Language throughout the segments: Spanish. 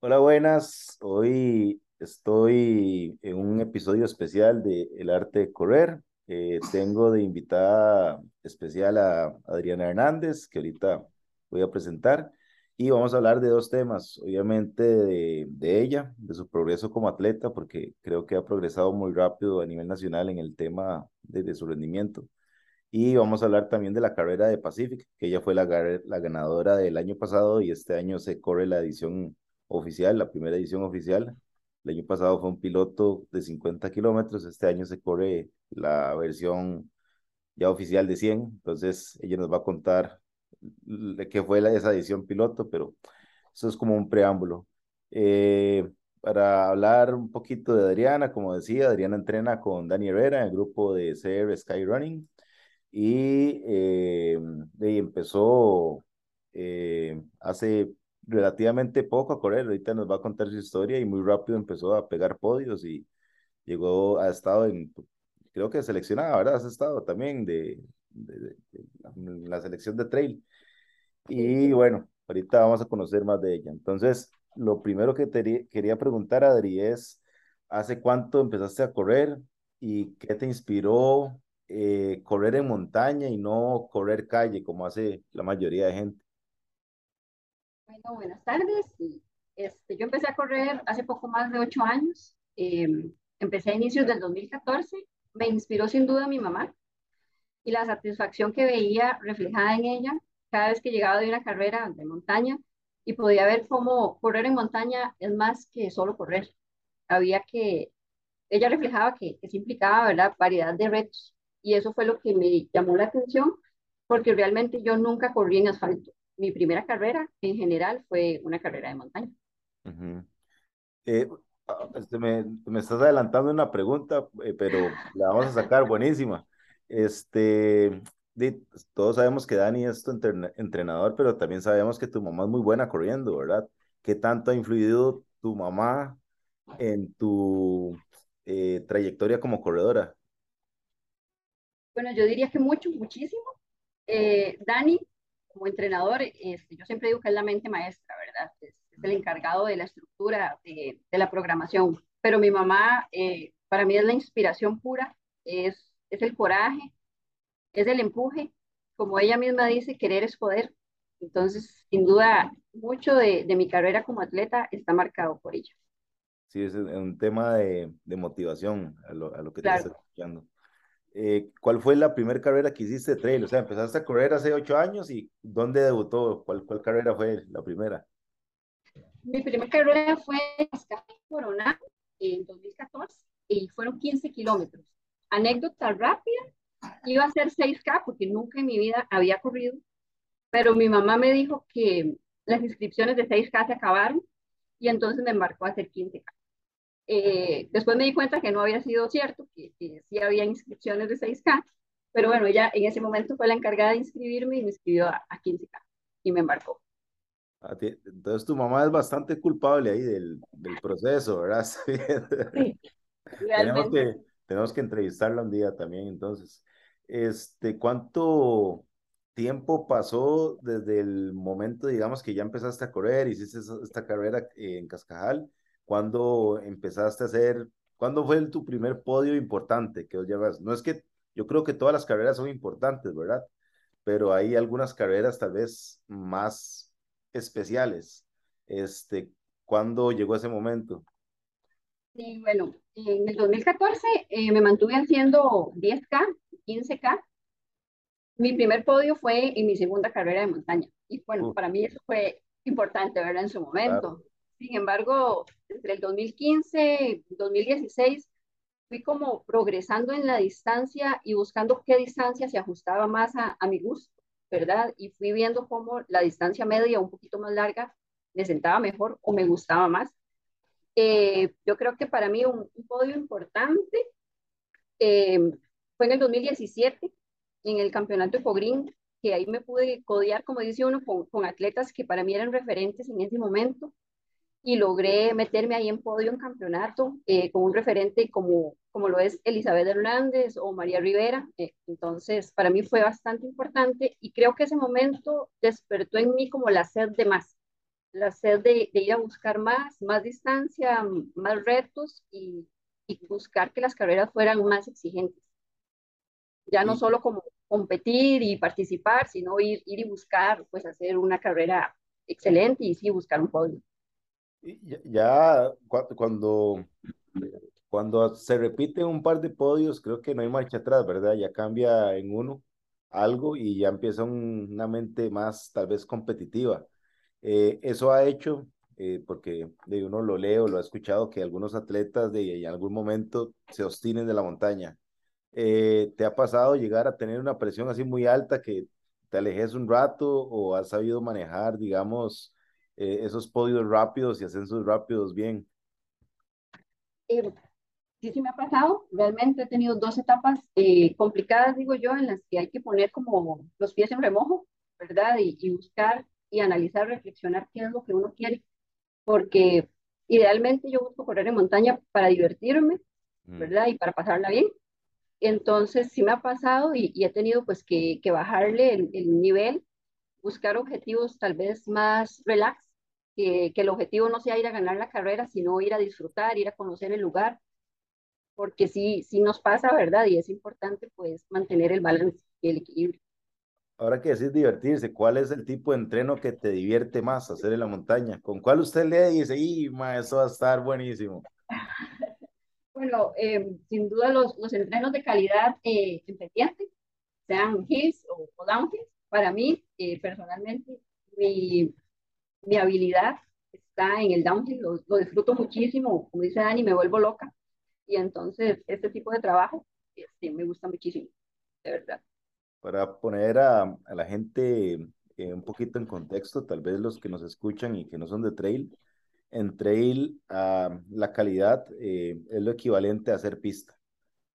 Hola, buenas. Hoy estoy en un episodio especial de El arte de correr. Eh, tengo de invitada especial a Adriana Hernández, que ahorita voy a presentar, y vamos a hablar de dos temas, obviamente de, ella, de su progreso como atleta, porque creo que ha progresado muy rápido a nivel nacional en el tema de su rendimiento y vamos a hablar también de la carrera de Pacific, que ella fue la, la ganadora del año pasado y este año se corre la edición oficial, la primera edición oficial. El año pasado fue un piloto de 50 kilómetros, este año se corre la versión ya oficial de 100, entonces ella nos va a contar qué fue la, esa edición piloto, pero eso es como un preámbulo. Eh, para hablar un poquito de Adriana, como decía, Adriana entrena con Dani Herrera en el grupo de CR Sky Running y eh, empezó eh, hace relativamente poco a correr, ahorita nos va a contar su historia y muy rápido empezó a pegar podios y llegó, ha estado en, creo que seleccionada, ¿verdad? Has estado también de, de, la selección de trail. Y bueno, ahorita vamos a conocer más de ella. Entonces, lo primero que te quería preguntar, Adri, es, ¿hace cuánto empezaste a correr y qué te inspiró eh, correr en montaña y no correr calle como hace la mayoría de gente? Bueno, buenas tardes. Este, yo empecé a correr hace poco más de ocho años. Em, empecé a inicios del 2014. Me inspiró sin duda mi mamá y la satisfacción que veía reflejada en ella cada vez que llegaba de una carrera de montaña y podía ver cómo correr en montaña es más que solo correr. Había que, ella reflejaba que, que implicaba, ¿verdad?, variedad de retos y eso fue lo que me llamó la atención porque realmente yo nunca corrí en asfalto. Mi primera carrera en general fue una carrera de montaña. Eh, ah, este, me, me, estás adelantando una pregunta, eh, pero la vamos a sacar buenísima. Este, todos sabemos que Dani es tu entrenador, pero también sabemos que tu mamá es muy buena corriendo, ¿verdad? ¿Qué tanto ha influido tu mamá en tu eh, trayectoria como corredora? Bueno, yo diría que mucho, muchísimo. Eh, Dani, como entrenador, este, yo siempre digo que es la mente maestra, ¿verdad? Es, el encargado de la estructura de, de la programación. Pero mi mamá, eh, para mí es la inspiración pura, es, es el coraje, es el empuje. Como ella misma dice, querer es poder. Entonces, sin duda, mucho de, de mi carrera como atleta está marcado por ella. Sí, es un tema de, de motivación a lo, a lo que te estás escuchando. Eh, ¿cuál fue la primera carrera que hiciste de trail? O sea, empezaste a correr hace ocho años y ¿dónde debutó? ¿Cuál, cuál carrera fue la primera? Mi primera carrera fue en Corona en 2014 y fueron 15 kilómetros. Anécdota rápida, iba a hacer 6K porque nunca en mi vida había corrido, pero mi mamá me dijo que las inscripciones de 6K se acabaron y entonces me embarcó a hacer 15K. Eh, después me di cuenta que no había sido cierto, que, sí había inscripciones de 6K, pero bueno, ella en ese momento fue la encargada de inscribirme y me inscribió a, 15K y me embarcó. Entonces tu mamá es bastante culpable ahí del, del proceso, ¿verdad? Sí, tenemos, que, tenemos que entrevistarla un día también, entonces. Este, ¿Cuánto tiempo pasó desde el momento, digamos, que ya empezaste a correr, hiciste esta carrera en Cascajal, ¿Cuándo empezaste a hacer, cuándo fue tu primer podio importante que os llevas? No es que, yo creo que todas las carreras son importantes, ¿verdad? Pero hay algunas carreras tal vez más especiales. Este, ¿Cuándo llegó ese momento? Sí, bueno, en el 2014 eh, me mantuve haciendo 10K, 15K. Mi primer podio fue en mi segunda carrera de montaña. Y bueno, para mí eso fue importante, ¿verdad? En su momento. Sin embargo, entre el 2015 y 2016 fui como progresando en la distancia y buscando qué distancia se ajustaba más a, mi gusto, ¿verdad? Y fui viendo cómo la distancia media, un poquito más larga, me sentaba mejor o me gustaba más. Eh, yo creo que para mí un, podio importante eh, fue en el 2017, en el campeonato de Cogreen, que ahí me pude codear, como dice uno, con, con atletas que para mí eran referentes en ese momento y logré meterme ahí en podio en campeonato eh, con un referente como, como lo es Elizabeth Hernández o María Rivera. Eh, entonces, para mí fue bastante importante y creo que ese momento despertó en mí como la sed de más, la sed de, de ir a buscar más, más distancia, más retos y, y, buscar que las carreras fueran más exigentes. Ya no solo como competir y participar, sino ir, ir y buscar, pues hacer una carrera excelente y sí buscar un podio. Ya cuando, cuando se repite un par de podios, creo que no hay marcha atrás, ¿verdad? Ya cambia en uno algo y ya empieza una mente más tal vez competitiva. Eh, eso ha hecho, eh, porque de uno lo leo, lo ha escuchado, que algunos atletas de en algún momento se obstinen de la montaña. Eh, ¿Te ha pasado llegar a tener una presión así muy alta que te alejes un rato o has sabido manejar, digamos, eh, esos podios rápidos y ascensos rápidos bien? Eh, sí, sí me ha pasado. Realmente he tenido dos etapas eh, complicadas, digo yo, en las que hay que poner como los pies en remojo, ¿verdad? Y, y, buscar y analizar, reflexionar qué es lo que uno quiere. Porque idealmente yo busco correr en montaña para divertirme, mm. ¿verdad? Y para pasarla bien. Entonces sí me ha pasado y, y he tenido pues que, que bajarle el, el nivel buscar objetivos tal vez más relax, que, que, el objetivo no sea ir a ganar la carrera, sino ir a disfrutar, ir a conocer el lugar, porque sí, sí nos pasa, ¿verdad? Y es importante pues mantener el balance y el equilibrio. Ahora que decís divertirse, ¿cuál es el tipo de entreno que te divierte más hacer en la montaña? ¿Con cuál usted le dice, y eso va a estar buenísimo? bueno, eh, sin duda los, los entrenos de calidad eh, en pendiente, sean hills o, o downhills, para mí, eh, personalmente, mi, mi, habilidad está en el downhill, lo, lo, disfruto muchísimo, como dice Dani, me vuelvo loca. Y entonces, este tipo de trabajo este, me gusta muchísimo, de verdad. Para poner a, la gente eh, un poquito en contexto, tal vez los que nos escuchan y que no son de trail, en trail uh, la calidad eh, es lo equivalente a hacer pista.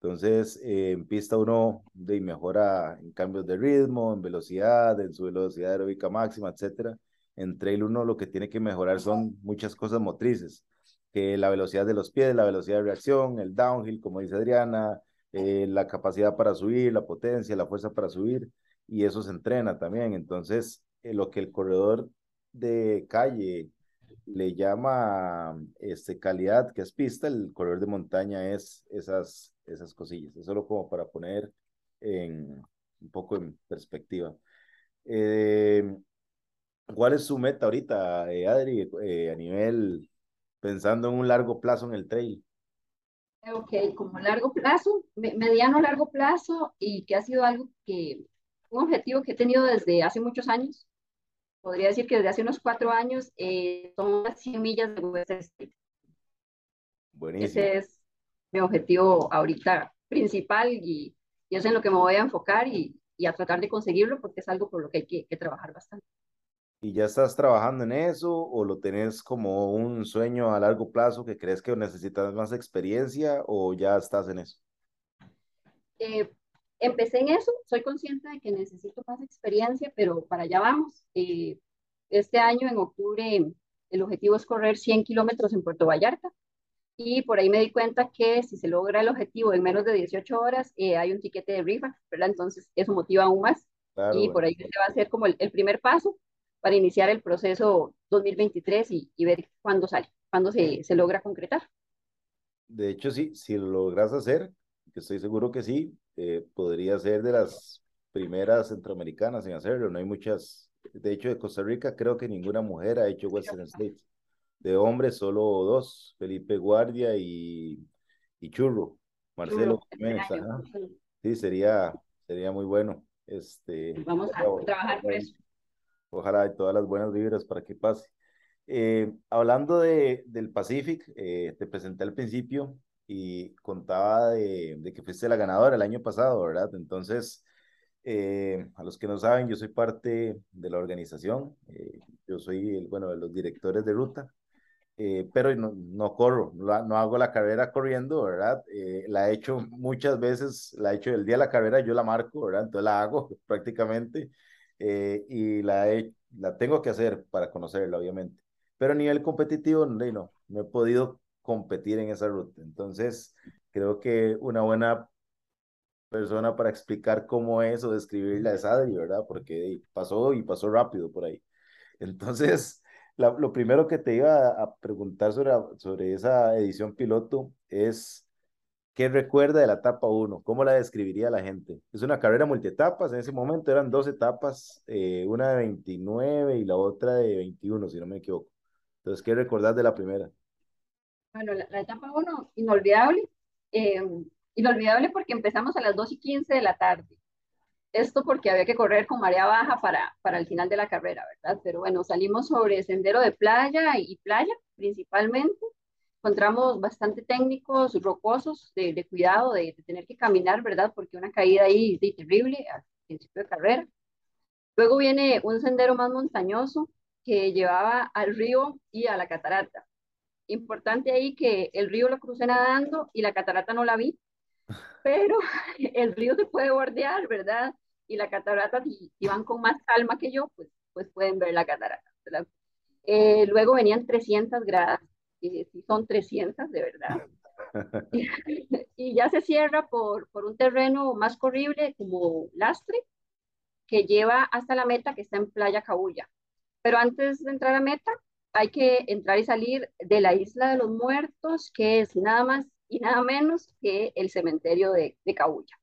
Entonces, eh, en pista uno de, mejora en cambios de ritmo, en velocidad, en su velocidad aeróbica máxima, etcétera. En trail uno lo que tiene que mejorar son muchas cosas motrices, que la velocidad de los pies, la velocidad de reacción, el downhill, como dice Adriana, eh, la capacidad para subir, la potencia, la fuerza para subir, y eso se entrena también. Entonces, eh, lo que el corredor de calle le llama este, calidad, que es pista, el corredor de montaña es esas esas cosillas. Es solo como para poner en, un poco en perspectiva. Eh, ¿Cuál es su meta ahorita, eh, Adri, eh, a nivel, pensando en un largo plazo en el trail? Ok, como largo plazo, mediano largo plazo y que ha sido algo que, un objetivo que he tenido desde hace muchos años. Podría decir que desde hace unos cuatro años son las 100 millas de Street. Buenísimo. Ese es mi objetivo ahorita principal y, y, es en lo que me voy a enfocar y, y, a tratar de conseguirlo porque es algo por lo que hay que, que, trabajar bastante. ¿Y ya estás trabajando en eso o lo tenés como un sueño a largo plazo que crees que necesitas más experiencia o ya estás en eso? Eh, empecé en eso, soy consciente de que necesito más experiencia, pero para allá vamos. Eh, este año, en octubre, el objetivo es correr 100 kilómetros en Puerto Vallarta y por ahí me di cuenta que si se logra el objetivo en menos de 18 horas, eh, hay un tiquete de rifa, ¿verdad? Entonces eso motiva aún más. Claro, y por ahí se va a hacer como el, el, primer paso para iniciar el proceso 2023 y, y ver cuándo sale, cuándo se, se, logra concretar. De hecho, sí, si lo logras hacer, que estoy seguro que sí, eh, podría ser de las primeras centroamericanas en hacerlo. No hay muchas, de hecho, de Costa Rica creo que ninguna mujer ha hecho Western States de hombres solo dos, Felipe Guardia y, y Churro, Marcelo Jiménez. Sí, sería, sería muy bueno. Este, Vamos a trabajar por eso. Ojalá hay todas las buenas vibras para que pase. Eh, hablando de, del Pacific, eh, te presenté al principio y contaba de, de, que fuiste la ganadora el año pasado, ¿verdad? Entonces, eh, a los que no saben, yo soy parte de la organización. yo soy, el, bueno, de los directores de ruta. Eh, pero no, no corro, no, no, hago la carrera corriendo, ¿verdad? Eh, la he hecho muchas veces, la he hecho el día de la carrera, yo la marco, ¿verdad? Entonces la hago prácticamente eh, y la, he, la tengo que hacer para conocerla, obviamente. pero a nivel competitivo no, no, he podido competir en esa ruta. Entonces, creo que una buena persona para explicar cómo es o describirla es Adri, ¿verdad? Porque pasó y pasó rápido por ahí. Entonces, lo primero que te iba a, preguntar sobre, sobre esa edición piloto es, ¿qué recuerda de la etapa 1? ¿Cómo la describiría la gente? Es una carrera multietapas, en ese momento eran dos etapas, eh, una de 29 y la otra de 21, si no me equivoco. Entonces, ¿qué recordás de la primera? Bueno, la, etapa 1, inolvidable. Eh, inolvidable porque empezamos a las 2 y 15 de la tarde. Esto porque había que correr con marea baja para, para el final de la carrera, ¿verdad? Pero bueno, salimos sobre sendero de playa y playa principalmente. Encontramos bastante técnicos rocosos de, de cuidado, de, tener que caminar, ¿verdad? Porque una caída ahí es terrible al principio de carrera. Luego viene un sendero más montañoso que llevaba al río y a la catarata. Importante ahí que el río lo crucé nadando y la catarata no la vi, pero el río se puede bordear, ¿verdad? Y la catarata, si, van con más calma que yo, pues, pues pueden ver la catarata. Eh, luego venían 300 gradas, y si son 300 de verdad. Y, ya se cierra por, por un terreno más corrible como lastre, que lleva hasta la meta que está en Playa Cabulla. Pero antes de entrar a meta, hay que entrar y salir de la isla de los muertos, que es nada más y nada menos que el cementerio de, de Cabulla.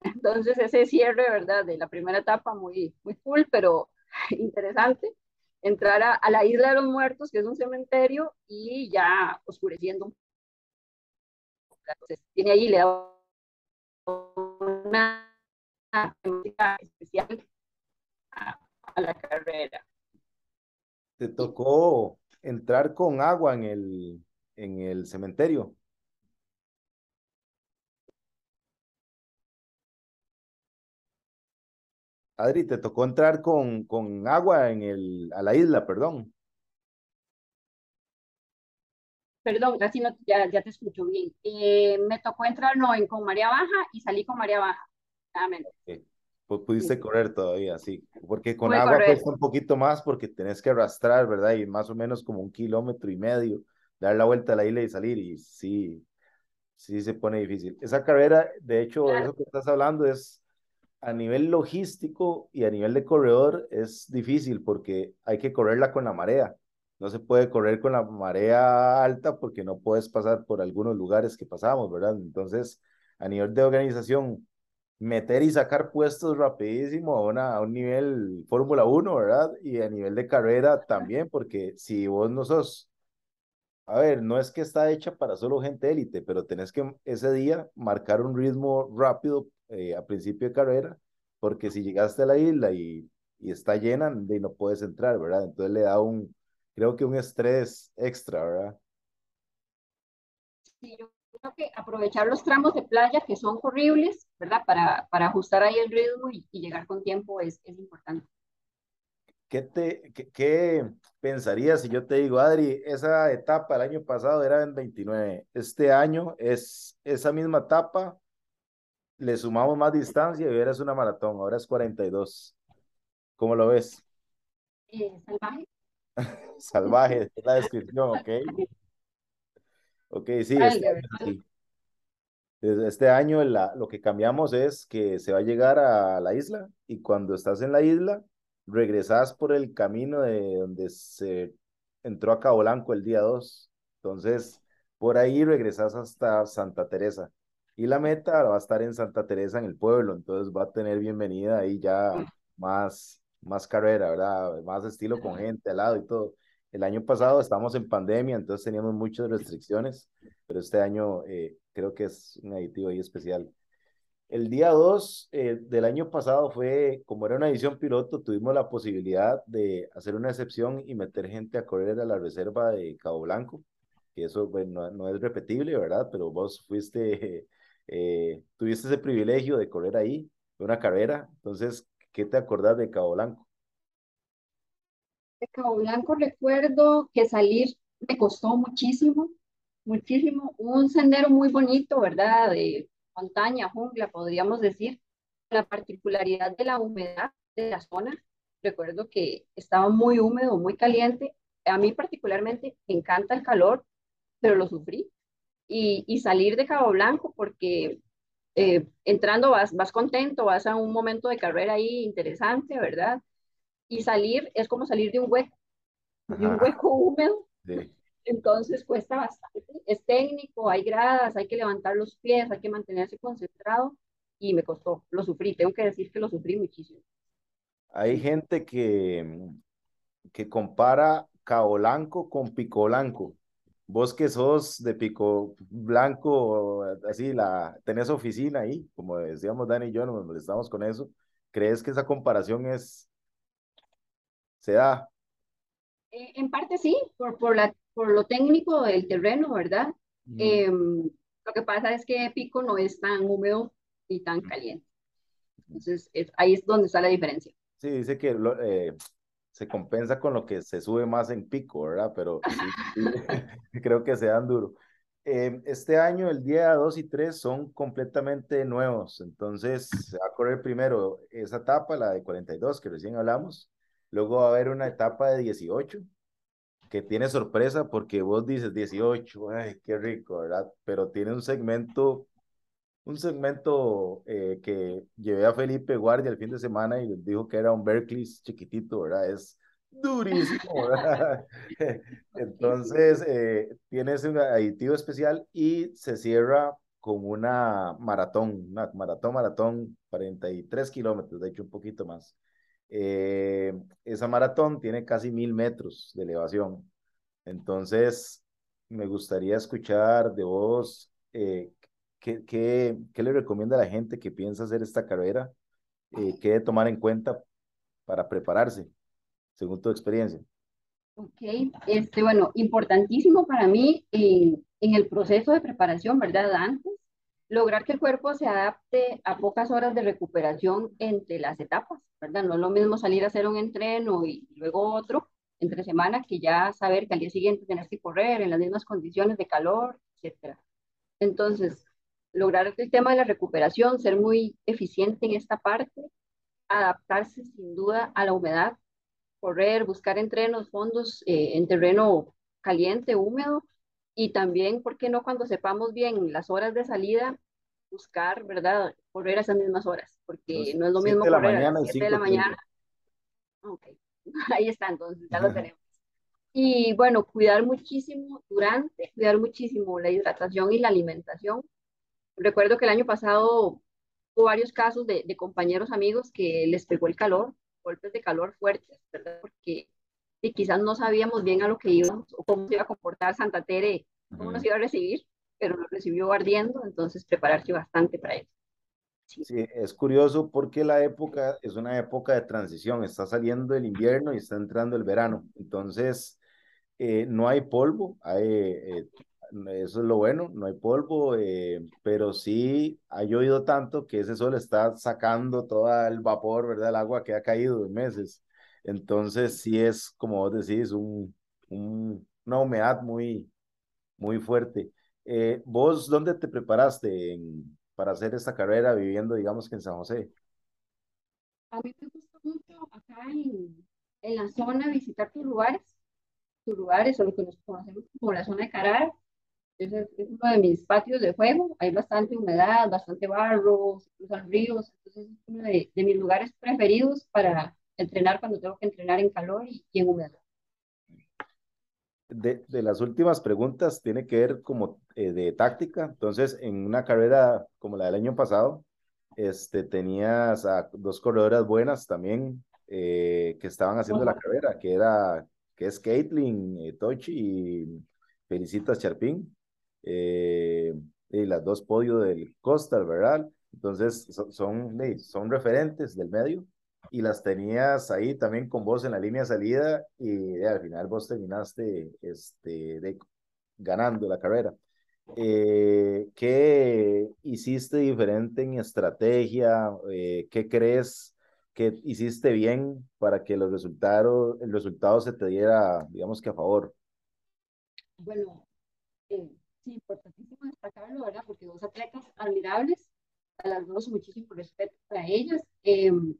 Entonces ese cierre, ¿verdad? De la primera etapa muy, muy cool, pero interesante. Entrar a, la isla de los muertos, que es un cementerio, y ya oscureciendo. Entonces tiene ahí, le da una especial a, a la carrera. ¿Te tocó entrar con agua en el, en el cementerio? Adri, te tocó entrar con, con agua en el, a la isla, perdón. Perdón, casi no, ya, ya te escucho bien. Eh, me tocó entrar no en con María Baja y salí con María Baja. Pues pudiste correr todavía, sí. Porque con agua cuesta un poquito más porque tenés que arrastrar, ¿verdad? Y más o menos como un kilómetro y medio, dar la vuelta a la isla y salir. Y sí, sí se pone difícil. Esa carrera, de hecho, eso que estás hablando es a nivel logístico y a nivel de corredor es difícil porque hay que correrla con la marea. No se puede correr con la marea alta porque no puedes pasar por algunos lugares que pasamos, ¿verdad? Entonces, a nivel de organización, meter y sacar puestos rapidísimo a, una, a un nivel Fórmula 1, ¿verdad? Y a nivel de carrera también, porque si vos no sos, a ver, no es que está hecha para solo gente élite, pero tenés que ese día marcar un ritmo rápido eh, a principio de carrera, porque si llegaste a la isla y, y está llena, de no puedes entrar, ¿verdad? Entonces le da un, creo que un estrés extra, ¿verdad? Sí, yo creo que aprovechar los tramos de playa que son horribles, ¿verdad? Para, para ajustar ahí el ritmo y, llegar con tiempo es, es importante. ¿Qué, te, qué, qué, pensarías si yo te digo, Adri, esa etapa el año pasado era en 29, este año es esa misma etapa, le sumamos más distancia y ahora es una maratón, ahora es 42. ¿Cómo lo ves? Eh, salvaje. salvaje, es la descripción, ok. Ok, sí, este, sí. Este año la, lo que cambiamos es que se va a llegar a la isla y cuando estás en la isla, regresas por el camino de donde se entró a Cabo Blanco el día 2. Entonces, por ahí regresas hasta Santa Teresa y la meta va a estar en Santa Teresa, en el pueblo, entonces va a tener bienvenida ahí ya más, más carrera, ¿verdad? Más estilo con gente al lado y todo. El año pasado estábamos en pandemia, entonces teníamos muchas restricciones, pero este año eh, creo que es un aditivo ahí especial. El día 2 eh, del año pasado fue, como era una edición piloto, tuvimos la posibilidad de hacer una excepción y meter gente a correr a la reserva de Cabo Blanco, que eso bueno, no, no es repetible, ¿verdad? Pero vos fuiste eh, tuviste ese privilegio de correr ahí, de una carrera, entonces, ¿qué te acordás de Cabo Blanco? De Cabo Blanco recuerdo que salir me costó muchísimo, muchísimo, un sendero muy bonito, ¿verdad? De montaña, jungla, podríamos decir, la particularidad de la humedad de la zona. Recuerdo que estaba muy húmedo, muy caliente, a mí particularmente me encanta el calor, pero lo sufrí. Y, y salir de Cabo Blanco porque eh, entrando vas, vas contento, vas a un momento de carrera ahí interesante, ¿verdad? Y salir es como salir de un hueco, de un hueco húmedo. Entonces cuesta bastante. Es técnico, hay gradas, hay que levantar los pies, hay que mantenerse concentrado y me costó, lo sufrí, tengo que decir que lo sufrí muchísimo. Hay gente que, que compara Cabo Blanco con Pico Blanco. Vos que sos de Pico Blanco, así, la, tenés oficina ahí, como decíamos Dani y yo, nos molestamos con eso. ¿Crees que esa comparación es, se da? Eh, en parte sí, por, por, la, por lo técnico del terreno, ¿verdad? Em, lo que pasa es que Pico no es tan húmedo y tan caliente. Entonces, ahí es donde está la diferencia. Sí, dice que eh, se compensa con lo que se sube más en pico, ¿verdad? Pero creo que se dan duro. Em, este año, el día 2 y 3 son completamente nuevos, entonces se va a correr primero esa etapa, la de 42 que recién hablamos, luego va a haber una etapa de 18 que tiene sorpresa porque vos dices 18, ay, qué rico, ¿verdad? Pero tiene un segmento un segmento eh, que llevé a Felipe Guardia el fin de semana y dijo que era un Berkeley chiquitito, ¿verdad? Es durísimo, ¿verdad? Entonces, eh, tienes un aditivo especial y se cierra con una maratón, una maratón, maratón, 43 kilómetros, de hecho un poquito más. Eh, esa maratón tiene casi mil metros de elevación. Entonces, me gustaría escuchar de vos eh, ¿qué, qué, qué le recomienda a la gente que piensa hacer esta carrera? Eh, ¿Qué debe tomar en cuenta para prepararse, según tu experiencia? Ok, este, bueno, importantísimo para mí en el proceso de preparación, ¿verdad? Antes, lograr que el cuerpo se adapte a pocas horas de recuperación entre las etapas, ¿verdad? No es lo mismo salir a hacer un entreno y luego otro entre semana que ya saber que al día siguiente tenés que correr en las mismas condiciones de calor, etcétera. Entonces, lograr el tema de la recuperación, ser muy eficiente en esta parte, adaptarse sin duda a la humedad, correr, buscar entrenos, fondos eh, en terreno caliente, húmedo, y también, ¿por qué no cuando sepamos bien las horas de salida, buscar, ¿verdad? Correr a esas mismas horas, porque no es lo mismo correr a las 7 de la mañana. Ok, ahí está, entonces ya lo tenemos. Y bueno, cuidar muchísimo durante, cuidar muchísimo la hidratación y la alimentación, Recuerdo que el año pasado hubo varios casos de, compañeros amigos que les pegó el calor, golpes de calor fuertes, ¿verdad? Porque y quizás no sabíamos bien a lo que íbamos o cómo se iba a comportar Santa Tere, cómo nos iba a recibir, pero nos recibió ardiendo, entonces prepararse bastante para eso. Sí. sí. es curioso porque la época es una época de transición, está saliendo el invierno y está entrando el verano, entonces eh, no hay polvo, hay, eh, eso es lo bueno, no hay polvo, eh, pero sí ha llovido tanto que ese sol está sacando todo el vapor, ¿verdad? El agua que ha caído de meses. Entonces sí es, como vos decís, un, un, una humedad muy, muy fuerte. Eh, ¿Vos dónde te preparaste en, para hacer esta carrera viviendo, digamos que en San José? A mí me gusta mucho acá en, en la zona visitar tus lugares, tus lugares o lo que nos conocemos como la zona de Carar es, es uno de mis patios de juego, hay bastante humedad, bastante barro, cruzan ríos, entonces es uno de, de, mis lugares preferidos para entrenar cuando tengo que entrenar en calor y, y en humedad. De, de, las últimas preguntas tiene que ver como eh, de táctica, entonces en una carrera como la del año pasado, este, tenías a dos corredoras buenas también eh, que estaban haciendo la carrera, que era, que es Caitlin eh, Tochi y Felicitas Charpín eh, y las dos podios del Costal, ¿verdad? Entonces son, son, son referentes del medio y las tenías ahí también con vos en la línea de salida y al final vos terminaste este, de, ganando la carrera. Eh, ¿Qué hiciste diferente en estrategia? Eh, ¿Qué crees que hiciste bien para que los resultados, el resultado se te diera, digamos que a favor? Bueno, eh, sí, importantísimo destacarlo, ¿verdad? Porque dos atletas admirables, a las dos muchísimo respeto para ellas. Em,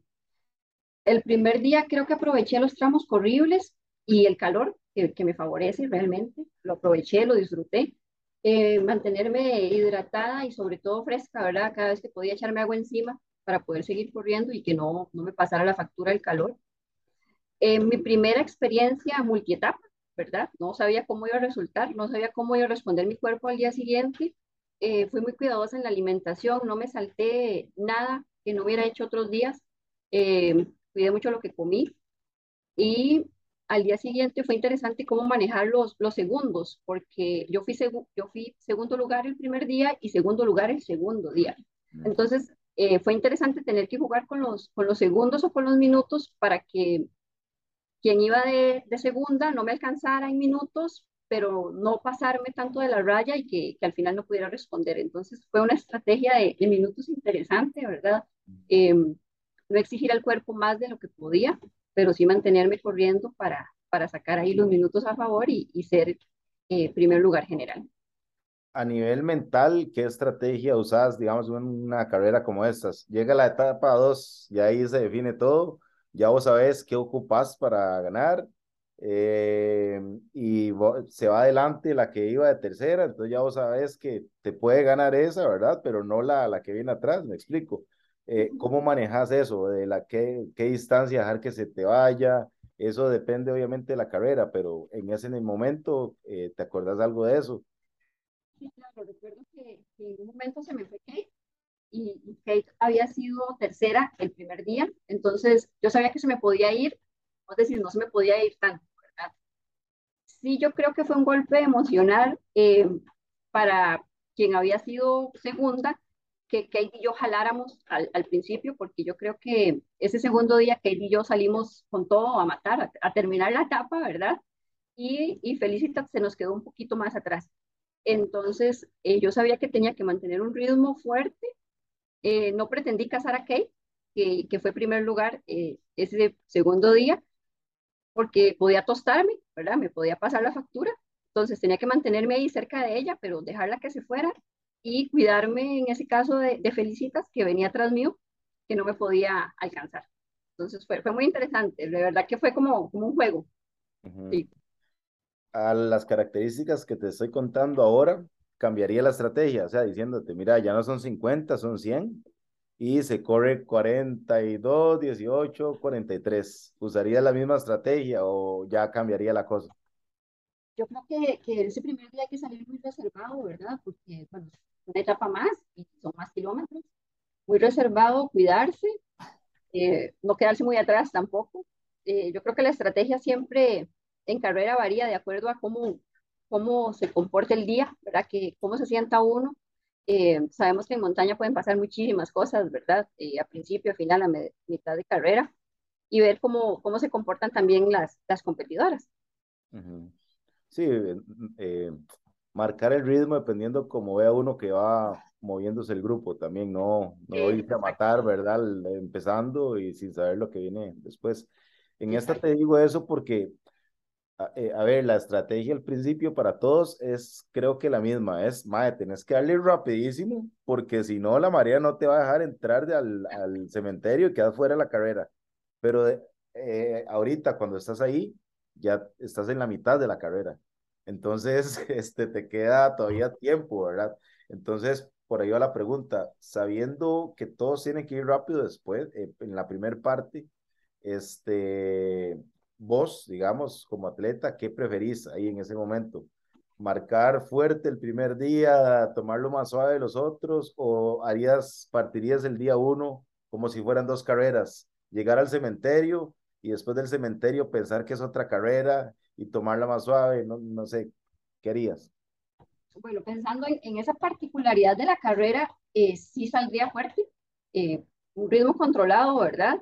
el primer día creo que aproveché los tramos corribles y el calor que, que me favorece realmente. Lo aproveché, lo disfruté. Eh, mantenerme hidratada y sobre todo fresca, ¿verdad? Cada vez que podía echarme agua encima para poder seguir corriendo y que no, no me pasara la factura del calor. Eh, mi primera experiencia multietapa, ¿verdad? No sabía cómo iba a resultar, no sabía cómo iba a responder mi cuerpo al día siguiente. Eh, fui muy cuidadosa en la alimentación, no me salté nada que no hubiera hecho otros días. Eh, cuidé mucho lo que comí. Y al día siguiente fue interesante cómo manejar los, los segundos, porque yo fui, yo fui segundo lugar el primer día y segundo lugar el segundo día. Mm. Entonces, eh, fue interesante tener que jugar con los, con los segundos o con los minutos para que quien iba de, de, segunda no me alcanzara en minutos, pero no pasarme tanto de la raya y que, que al final no pudiera responder. Entonces fue una estrategia de, de minutos interesante, ¿verdad? Eh, no exigir al cuerpo más de lo que podía, pero sí mantenerme corriendo para, para sacar ahí los minutos a favor y, y ser eh, primer lugar general. A nivel mental, ¿qué estrategia usas, digamos, en una carrera como estas? Llega la etapa 2 y ahí se define todo ya vos sabés qué ocupas para ganar eh, y se va adelante la que iba de tercera, entonces ya vos sabés que te puede ganar esa, ¿verdad? Pero no la, la que viene atrás, me explico. Eh, ¿Cómo manejas eso? ¿De la qué, qué distancia dejar que se te vaya? Eso depende obviamente de la carrera, pero en ese momento, eh, ¿te acuerdas algo de eso? Sí, claro, recuerdo que, en un momento se me fue Kate y, Kate había sido tercera el primer día, entonces yo sabía que se me podía ir, es decir, no se me podía ir tanto, ¿verdad? Sí, yo creo que fue un golpe emocional eh, para quien había sido segunda, que Kate y yo jaláramos al, al, principio, porque yo creo que ese segundo día Kate y yo salimos con todo a matar, a, terminar la etapa, ¿verdad? Y, y se nos quedó un poquito más atrás. Entonces, eh, yo sabía que tenía que mantener un ritmo fuerte eh, no pretendí casar a Kate, que, que fue primer lugar eh, ese segundo día, porque podía tostarme, ¿verdad? Me podía pasar la factura. Entonces tenía que mantenerme ahí cerca de ella, pero dejarla que se fuera y cuidarme en ese caso de, Felicitas, que venía atrás mío, que no me podía alcanzar. Entonces fue, fue muy interesante, de verdad que fue como, como un juego. A las características que te estoy contando ahora, cambiaría la estrategia, o sea, diciéndote, mira, ya no son 50, son 100 y se corre 42, 18, 43. ¿Usaría la misma estrategia o ya cambiaría la cosa? Yo creo que, que ese primer día hay que salir muy reservado, ¿verdad? Porque, bueno, una etapa más y son más kilómetros. Muy reservado, cuidarse, eh, no quedarse muy atrás tampoco. Eh, yo creo que la estrategia siempre en carrera varía de acuerdo a cómo, cómo se comporta el día, ¿verdad? Que, cómo se sienta uno. Eh, sabemos que en montaña pueden pasar muchísimas cosas, ¿verdad? Eh, a principio, a final, a mitad de carrera, y ver cómo, cómo se comportan también las, las competidoras. Sí, eh, marcar el ritmo dependiendo cómo vea uno que va moviéndose el grupo también, no, no irse a matar, ¿verdad? Empezando y sin saber lo que viene después. En esta te digo eso porque eh, a, ver, la estrategia al principio para todos es, creo que la misma, es, madre, tenés que darle rapidísimo, porque si no, la marea no te va a dejar entrar al, al cementerio y quedas fuera de la carrera. Pero eh, ahorita, cuando estás ahí, ya estás en la mitad de la carrera. Entonces, este, te queda todavía tiempo, ¿verdad? Entonces, por ahí va la pregunta, sabiendo que todos tienen que ir rápido después, eh, en la primera parte, este, vos, digamos, como atleta, ¿qué preferís ahí en ese momento? ¿Marcar fuerte el primer día, tomarlo más suave los otros o harías, partirías el día uno como si fueran dos carreras? Llegar al cementerio y después del cementerio pensar que es otra carrera y tomarla más suave, no, no sé, ¿qué harías? Bueno, pensando en, esa particularidad de la carrera, eh, sí saldría fuerte, eh, un ritmo controlado, ¿verdad?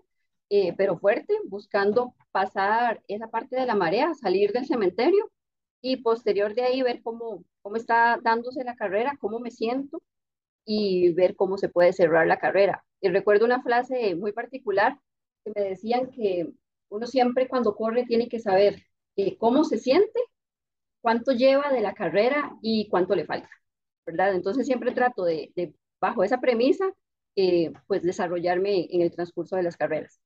Eh, pero fuerte, buscando pasar esa parte de la marea, salir del cementerio y posterior de ahí ver cómo, cómo está dándose la carrera, cómo me siento y ver cómo se puede cerrar la carrera. Y recuerdo una frase muy particular que me decían que uno siempre cuando corre tiene que saber eh, cómo se siente, cuánto lleva de la carrera y cuánto le falta, ¿verdad? Entonces siempre trato de, bajo esa premisa, eh, pues desarrollarme en el transcurso de las carreras.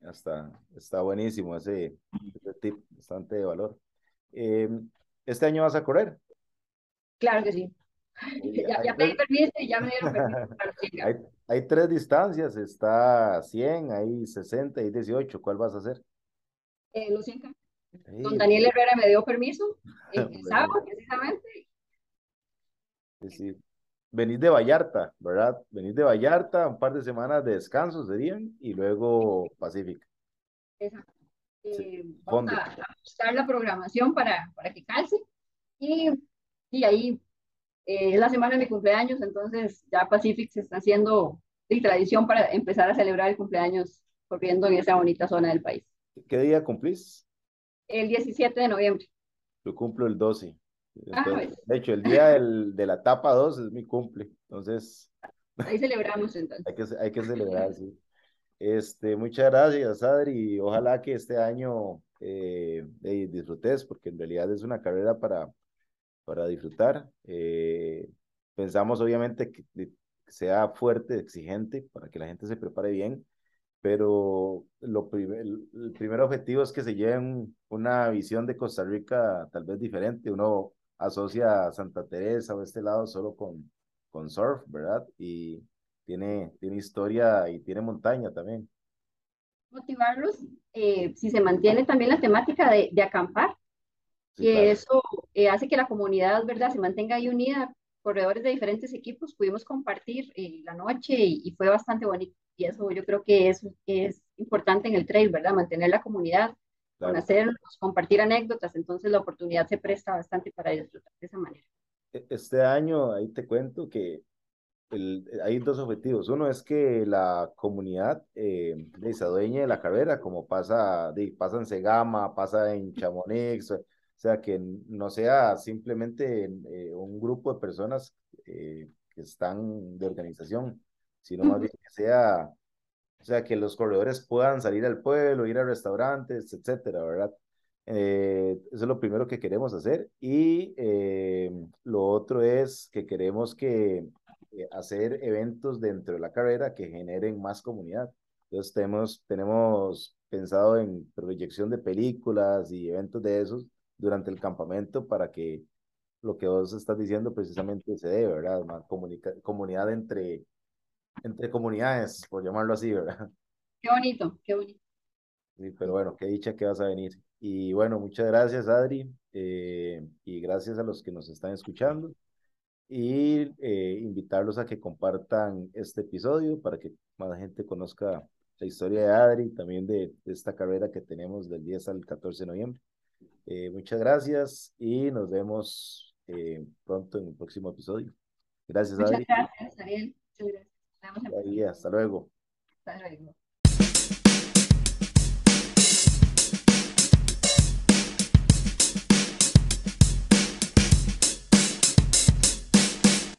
Está, está buenísimo ese, tip, bastante de valor. Em, ¿Este año vas a correr? Claro que sí. ya, ya pedí permiso y ya me dieron permiso para hay, hay tres distancias, está 100, hay 60 y 18. ¿Cuál vas a hacer? Eh, los 100. Don Daniel Herrera me dio permiso el sábado precisamente. Sí, sí. Venís de Vallarta, ¿verdad? Venís de Vallarta, un par de semanas de descanso serían y luego Pacífica. Exacto. Eh, vamos a, buscar la programación para, para que calce y, y ahí eh, es la semana de mi cumpleaños, entonces ya Pacific se está haciendo de tradición para empezar a celebrar el cumpleaños corriendo en esa bonita zona del país. ¿Qué día cumplís? El 17 de noviembre. Yo cumplo el 12. Pues. De hecho, el día del, de la etapa 2 es mi cumple. Entonces. Ahí celebramos entonces. hay, que, hay que celebrar, sí. Este, muchas gracias, Adri. Ojalá que este año eh, disfrutes, porque en realidad es una carrera para, para disfrutar. Eh, pensamos obviamente que, sea fuerte, exigente, para que la gente se prepare bien, pero lo el, primer objetivo es que se lleven una visión de Costa Rica tal vez diferente. Uno asocia a Santa Teresa o este lado solo con, con surf, ¿verdad? Y tiene, tiene historia y tiene montaña también. Motivarlos, eh, si se mantiene también la temática de, de acampar, que eso eh, hace que la comunidad, ¿verdad?, se mantenga ahí unida. Corredores de diferentes equipos pudimos compartir eh, la noche y, fue bastante bonito. Y eso yo creo que es, es importante en el trail, ¿verdad? Mantener la comunidad, conocernos, compartir anécdotas. Entonces la oportunidad se presta bastante para disfrutar de esa manera. E, este año, ahí te cuento que el, hay dos objetivos. Uno es que la comunidad eh, se adueñe de la carrera, como pasa, de, pasa en Segama, pasa en Chamonix, o sea, que no sea simplemente eh, un grupo de personas eh, que están de organización, sino más bien que sea, o sea, que los corredores puedan salir al pueblo, ir a restaurantes, etcétera, ¿verdad? Eh, eso es lo primero que queremos hacer. Y lo otro es que queremos que hacer eventos dentro de la carrera que generen más comunidad. Entonces tenemos, tenemos pensado en proyección de películas y eventos de esos durante el campamento para que lo que vos estás diciendo precisamente se dé, ¿verdad? Una comunidad entre, entre comunidades, por llamarlo así, ¿verdad? Qué bonito, qué bonito. Sí, pero bueno, qué dicha que vas a venir. Y bueno, muchas gracias, Adri, eh, y gracias a los que nos están escuchando. Y eh, invitarlos a que compartan este episodio para que más gente conozca la historia de Adri, también de, de esta carrera que tenemos del 10 al 14 de noviembre. Eh, muchas gracias y nos vemos eh, pronto en un próximo episodio. Gracias, Muchas gracias, Ariel. Muchas gracias. Hasta luego. Hasta luego.